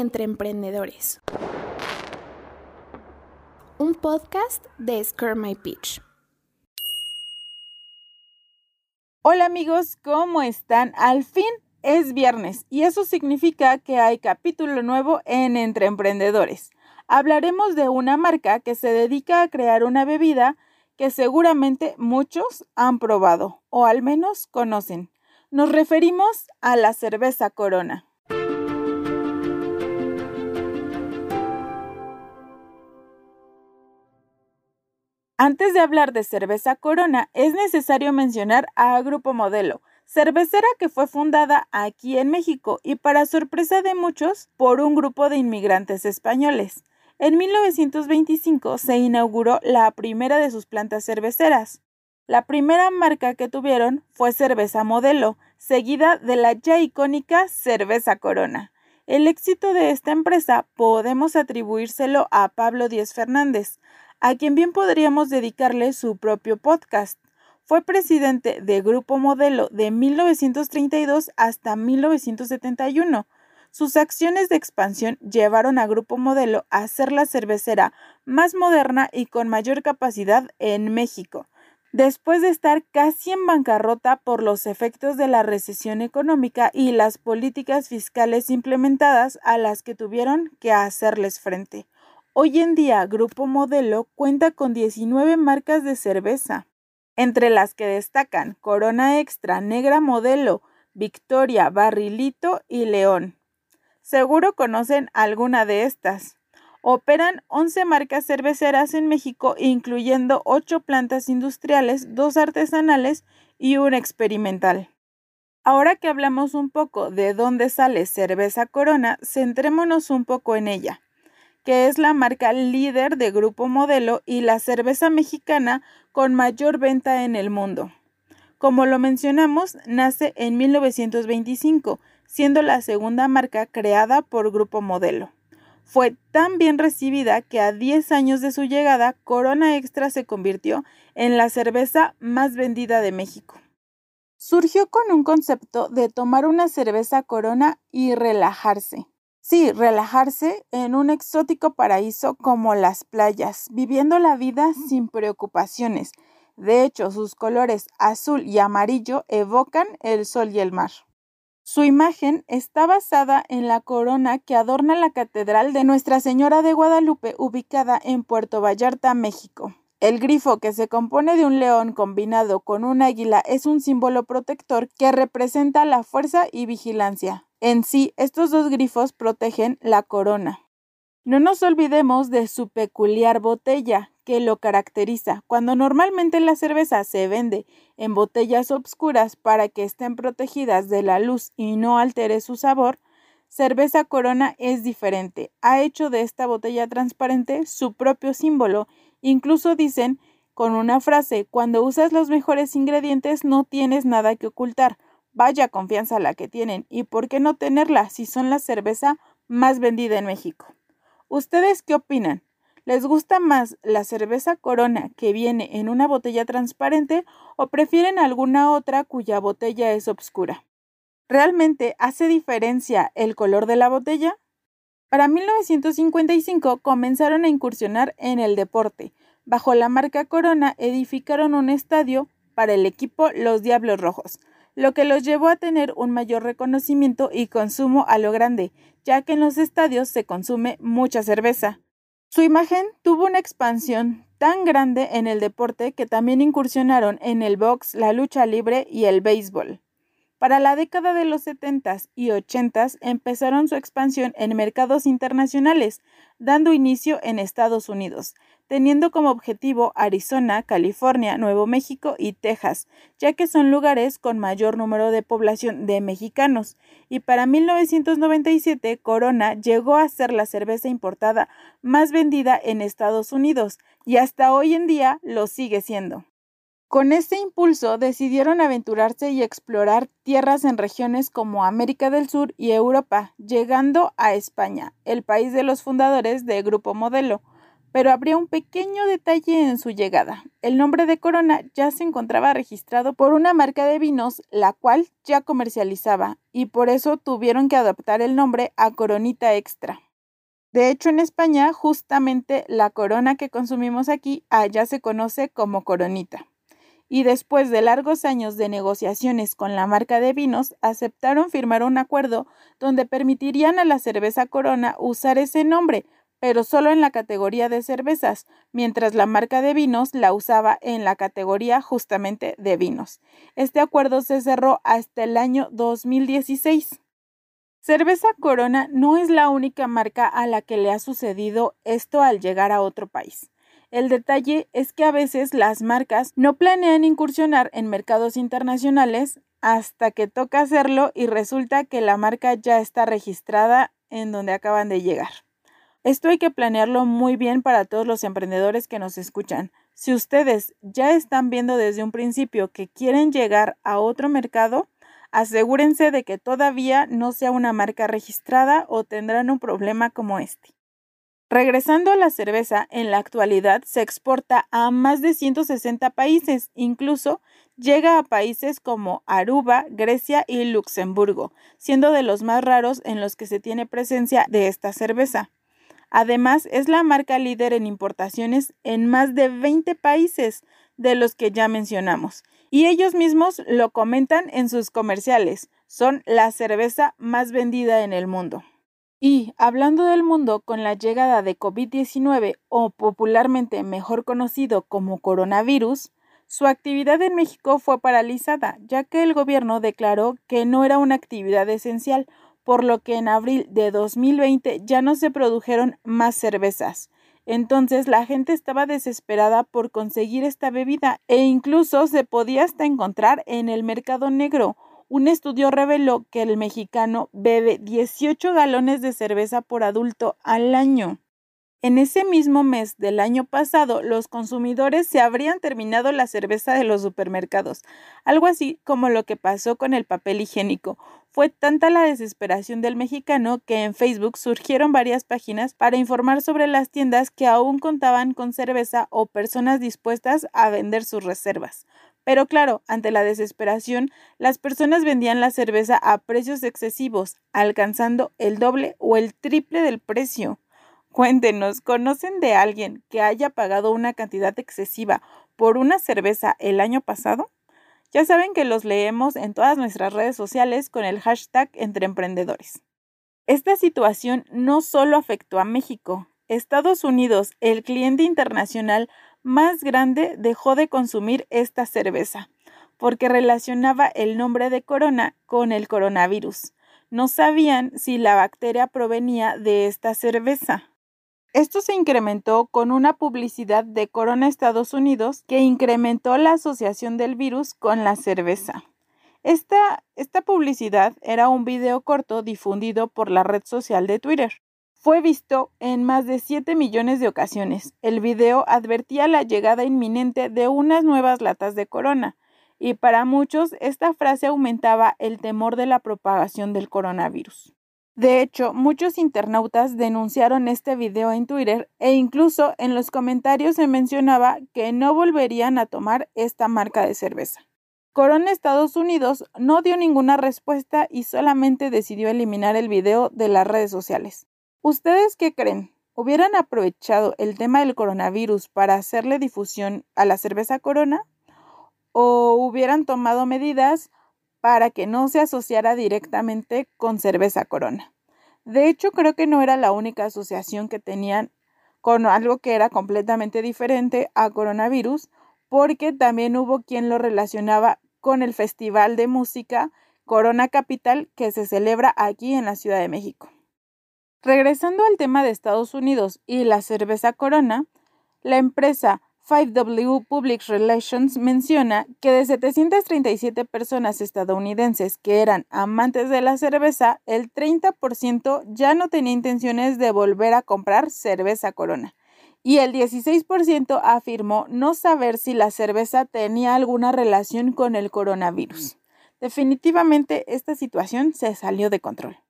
entre emprendedores. Un podcast de Scare My Pitch. Hola amigos, ¿cómo están? Al fin es viernes y eso significa que hay capítulo nuevo en Entre Emprendedores. Hablaremos de una marca que se dedica a crear una bebida que seguramente muchos han probado o al menos conocen. Nos referimos a la cerveza Corona. Antes de hablar de cerveza Corona, es necesario mencionar a Grupo Modelo, cervecera que fue fundada aquí en México y para sorpresa de muchos por un grupo de inmigrantes españoles. En 1925 se inauguró la primera de sus plantas cerveceras. La primera marca que tuvieron fue Cerveza Modelo, seguida de la ya icónica Cerveza Corona. El éxito de esta empresa podemos atribuírselo a Pablo Díez Fernández, a quien bien podríamos dedicarle su propio podcast. Fue presidente de Grupo Modelo de 1932 hasta 1971. Sus acciones de expansión llevaron a Grupo Modelo a ser la cervecera más moderna y con mayor capacidad en México, después de estar casi en bancarrota por los efectos de la recesión económica y las políticas fiscales implementadas a las que tuvieron que hacerles frente. Hoy en día, Grupo Modelo cuenta con 19 marcas de cerveza, entre las que destacan Corona Extra, Negra Modelo, Victoria, Barrilito y León. Seguro conocen alguna de estas. Operan 11 marcas cerveceras en México, incluyendo 8 plantas industriales, 2 artesanales y una experimental. Ahora que hablamos un poco de dónde sale cerveza Corona, centrémonos un poco en ella que es la marca líder de Grupo Modelo y la cerveza mexicana con mayor venta en el mundo. Como lo mencionamos, nace en 1925, siendo la segunda marca creada por Grupo Modelo. Fue tan bien recibida que a 10 años de su llegada, Corona Extra se convirtió en la cerveza más vendida de México. Surgió con un concepto de tomar una cerveza Corona y relajarse. Sí, relajarse en un exótico paraíso como las playas, viviendo la vida sin preocupaciones. De hecho, sus colores azul y amarillo evocan el sol y el mar. Su imagen está basada en la corona que adorna la Catedral de Nuestra Señora de Guadalupe ubicada en Puerto Vallarta, México. El grifo, que se compone de un león combinado con un águila, es un símbolo protector que representa la fuerza y vigilancia. En sí, estos dos grifos protegen la corona. No nos olvidemos de su peculiar botella, que lo caracteriza. Cuando normalmente la cerveza se vende en botellas obscuras para que estén protegidas de la luz y no altere su sabor, Cerveza Corona es diferente. Ha hecho de esta botella transparente su propio símbolo. Incluso dicen con una frase, cuando usas los mejores ingredientes no tienes nada que ocultar. Vaya confianza la que tienen y por qué no tenerla si son la cerveza más vendida en México. ¿Ustedes qué opinan? ¿Les gusta más la cerveza Corona que viene en una botella transparente o prefieren alguna otra cuya botella es oscura? ¿Realmente hace diferencia el color de la botella? Para 1955 comenzaron a incursionar en el deporte. Bajo la marca Corona edificaron un estadio para el equipo Los Diablos Rojos, lo que los llevó a tener un mayor reconocimiento y consumo a lo grande, ya que en los estadios se consume mucha cerveza. Su imagen tuvo una expansión tan grande en el deporte que también incursionaron en el box, la lucha libre y el béisbol. Para la década de los 70s y 80s empezaron su expansión en mercados internacionales, dando inicio en Estados Unidos, teniendo como objetivo Arizona, California, Nuevo México y Texas, ya que son lugares con mayor número de población de mexicanos, y para 1997 Corona llegó a ser la cerveza importada más vendida en Estados Unidos, y hasta hoy en día lo sigue siendo. Con este impulso decidieron aventurarse y explorar tierras en regiones como América del Sur y Europa, llegando a España, el país de los fundadores de Grupo Modelo. Pero habría un pequeño detalle en su llegada. El nombre de Corona ya se encontraba registrado por una marca de vinos, la cual ya comercializaba, y por eso tuvieron que adaptar el nombre a Coronita Extra. De hecho, en España, justamente la corona que consumimos aquí allá se conoce como coronita. Y después de largos años de negociaciones con la marca de vinos, aceptaron firmar un acuerdo donde permitirían a la cerveza Corona usar ese nombre, pero solo en la categoría de cervezas, mientras la marca de vinos la usaba en la categoría justamente de vinos. Este acuerdo se cerró hasta el año 2016. Cerveza Corona no es la única marca a la que le ha sucedido esto al llegar a otro país. El detalle es que a veces las marcas no planean incursionar en mercados internacionales hasta que toca hacerlo y resulta que la marca ya está registrada en donde acaban de llegar. Esto hay que planearlo muy bien para todos los emprendedores que nos escuchan. Si ustedes ya están viendo desde un principio que quieren llegar a otro mercado, asegúrense de que todavía no sea una marca registrada o tendrán un problema como este. Regresando a la cerveza, en la actualidad se exporta a más de 160 países, incluso llega a países como Aruba, Grecia y Luxemburgo, siendo de los más raros en los que se tiene presencia de esta cerveza. Además, es la marca líder en importaciones en más de 20 países de los que ya mencionamos, y ellos mismos lo comentan en sus comerciales. Son la cerveza más vendida en el mundo. Y hablando del mundo, con la llegada de COVID-19 o popularmente mejor conocido como coronavirus, su actividad en México fue paralizada, ya que el gobierno declaró que no era una actividad esencial, por lo que en abril de 2020 ya no se produjeron más cervezas. Entonces la gente estaba desesperada por conseguir esta bebida e incluso se podía hasta encontrar en el mercado negro. Un estudio reveló que el mexicano bebe 18 galones de cerveza por adulto al año. En ese mismo mes del año pasado, los consumidores se habrían terminado la cerveza de los supermercados, algo así como lo que pasó con el papel higiénico. Fue tanta la desesperación del mexicano que en Facebook surgieron varias páginas para informar sobre las tiendas que aún contaban con cerveza o personas dispuestas a vender sus reservas. Pero claro, ante la desesperación, las personas vendían la cerveza a precios excesivos, alcanzando el doble o el triple del precio. Cuéntenos, ¿conocen de alguien que haya pagado una cantidad excesiva por una cerveza el año pasado? Ya saben que los leemos en todas nuestras redes sociales con el hashtag entre emprendedores. Esta situación no solo afectó a México. Estados Unidos, el cliente internacional más grande, dejó de consumir esta cerveza porque relacionaba el nombre de corona con el coronavirus. No sabían si la bacteria provenía de esta cerveza. Esto se incrementó con una publicidad de Corona Estados Unidos que incrementó la asociación del virus con la cerveza. Esta, esta publicidad era un video corto difundido por la red social de Twitter. Fue visto en más de 7 millones de ocasiones. El video advertía la llegada inminente de unas nuevas latas de corona, y para muchos esta frase aumentaba el temor de la propagación del coronavirus. De hecho, muchos internautas denunciaron este video en Twitter e incluso en los comentarios se mencionaba que no volverían a tomar esta marca de cerveza. Corona Estados Unidos no dio ninguna respuesta y solamente decidió eliminar el video de las redes sociales. ¿Ustedes qué creen? ¿Hubieran aprovechado el tema del coronavirus para hacerle difusión a la cerveza Corona? ¿O hubieran tomado medidas para que no se asociara directamente con cerveza corona. De hecho, creo que no era la única asociación que tenían con algo que era completamente diferente a coronavirus, porque también hubo quien lo relacionaba con el Festival de Música Corona Capital que se celebra aquí en la Ciudad de México. Regresando al tema de Estados Unidos y la cerveza Corona, la empresa 5W Public Relations menciona que de 737 personas estadounidenses que eran amantes de la cerveza, el 30% ya no tenía intenciones de volver a comprar cerveza Corona y el 16% afirmó no saber si la cerveza tenía alguna relación con el coronavirus. Definitivamente esta situación se salió de control.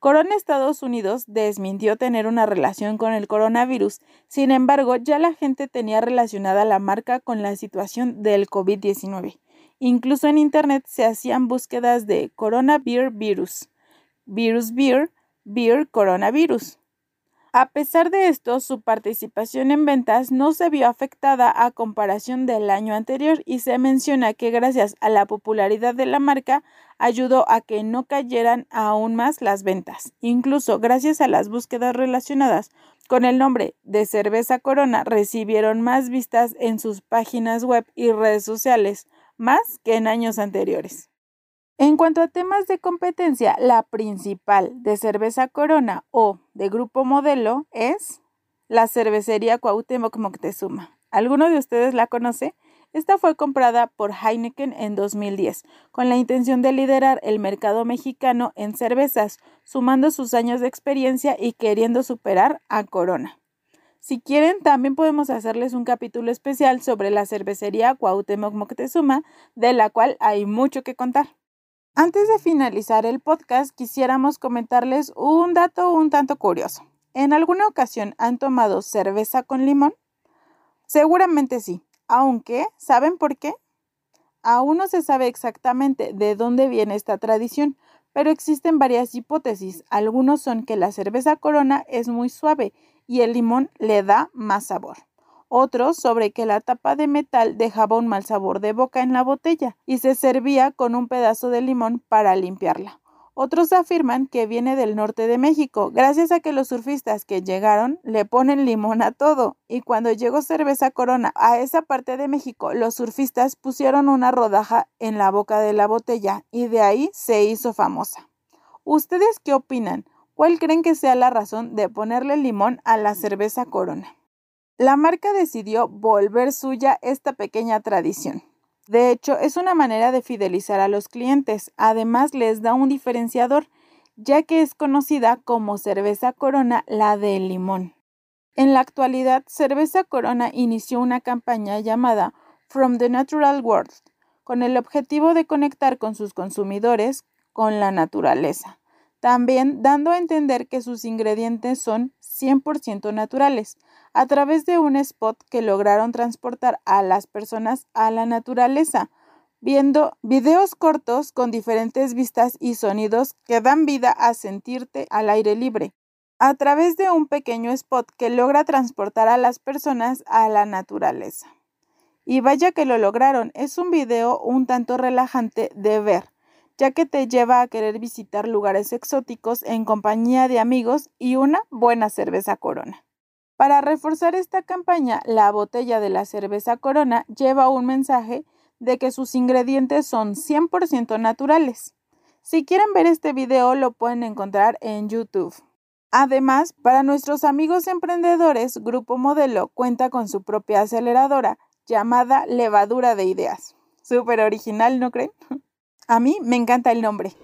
Corona Estados Unidos desmintió tener una relación con el coronavirus, sin embargo ya la gente tenía relacionada la marca con la situación del COVID-19. Incluso en Internet se hacían búsquedas de Corona Beer Virus, Virus Beer, Beer Coronavirus. A pesar de esto, su participación en ventas no se vio afectada a comparación del año anterior y se menciona que gracias a la popularidad de la marca ayudó a que no cayeran aún más las ventas. Incluso gracias a las búsquedas relacionadas con el nombre de cerveza Corona recibieron más vistas en sus páginas web y redes sociales, más que en años anteriores. En cuanto a temas de competencia, la principal de cerveza Corona o de grupo modelo es la cervecería Cuauhtémoc Moctezuma. ¿Alguno de ustedes la conoce? Esta fue comprada por Heineken en 2010, con la intención de liderar el mercado mexicano en cervezas, sumando sus años de experiencia y queriendo superar a Corona. Si quieren, también podemos hacerles un capítulo especial sobre la cervecería Cuauhtémoc Moctezuma, de la cual hay mucho que contar. Antes de finalizar el podcast, quisiéramos comentarles un dato un tanto curioso. ¿En alguna ocasión han tomado cerveza con limón? Seguramente sí, aunque ¿saben por qué? Aún no se sabe exactamente de dónde viene esta tradición, pero existen varias hipótesis. Algunos son que la cerveza corona es muy suave y el limón le da más sabor otros sobre que la tapa de metal dejaba un mal sabor de boca en la botella y se servía con un pedazo de limón para limpiarla. Otros afirman que viene del norte de México, gracias a que los surfistas que llegaron le ponen limón a todo, y cuando llegó cerveza corona a esa parte de México, los surfistas pusieron una rodaja en la boca de la botella y de ahí se hizo famosa. ¿Ustedes qué opinan? ¿Cuál creen que sea la razón de ponerle limón a la cerveza corona? La marca decidió volver suya esta pequeña tradición. De hecho, es una manera de fidelizar a los clientes. Además, les da un diferenciador, ya que es conocida como cerveza Corona la de limón. En la actualidad, Cerveza Corona inició una campaña llamada From the Natural World, con el objetivo de conectar con sus consumidores con la naturaleza, también dando a entender que sus ingredientes son 100% naturales, a través de un spot que lograron transportar a las personas a la naturaleza, viendo videos cortos con diferentes vistas y sonidos que dan vida a sentirte al aire libre, a través de un pequeño spot que logra transportar a las personas a la naturaleza. Y vaya que lo lograron, es un video un tanto relajante de ver, ya que te lleva a querer visitar lugares exóticos en compañía de amigos y una buena cerveza corona. Para reforzar esta campaña, la botella de la cerveza Corona lleva un mensaje de que sus ingredientes son 100% naturales. Si quieren ver este video lo pueden encontrar en YouTube. Además, para nuestros amigos emprendedores, Grupo Modelo cuenta con su propia aceleradora llamada Levadura de Ideas. Súper original, ¿no creen? A mí me encanta el nombre.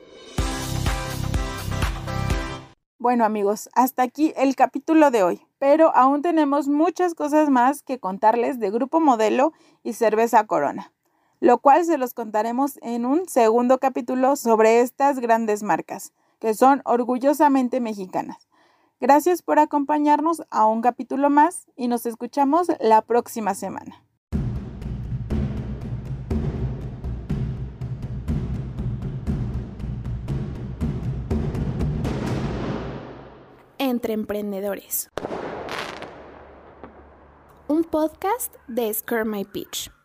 Bueno amigos, hasta aquí el capítulo de hoy pero aún tenemos muchas cosas más que contarles de Grupo Modelo y Cerveza Corona, lo cual se los contaremos en un segundo capítulo sobre estas grandes marcas, que son orgullosamente mexicanas. Gracias por acompañarnos a un capítulo más y nos escuchamos la próxima semana. Entre Emprendedores un podcast de Scare My Pitch.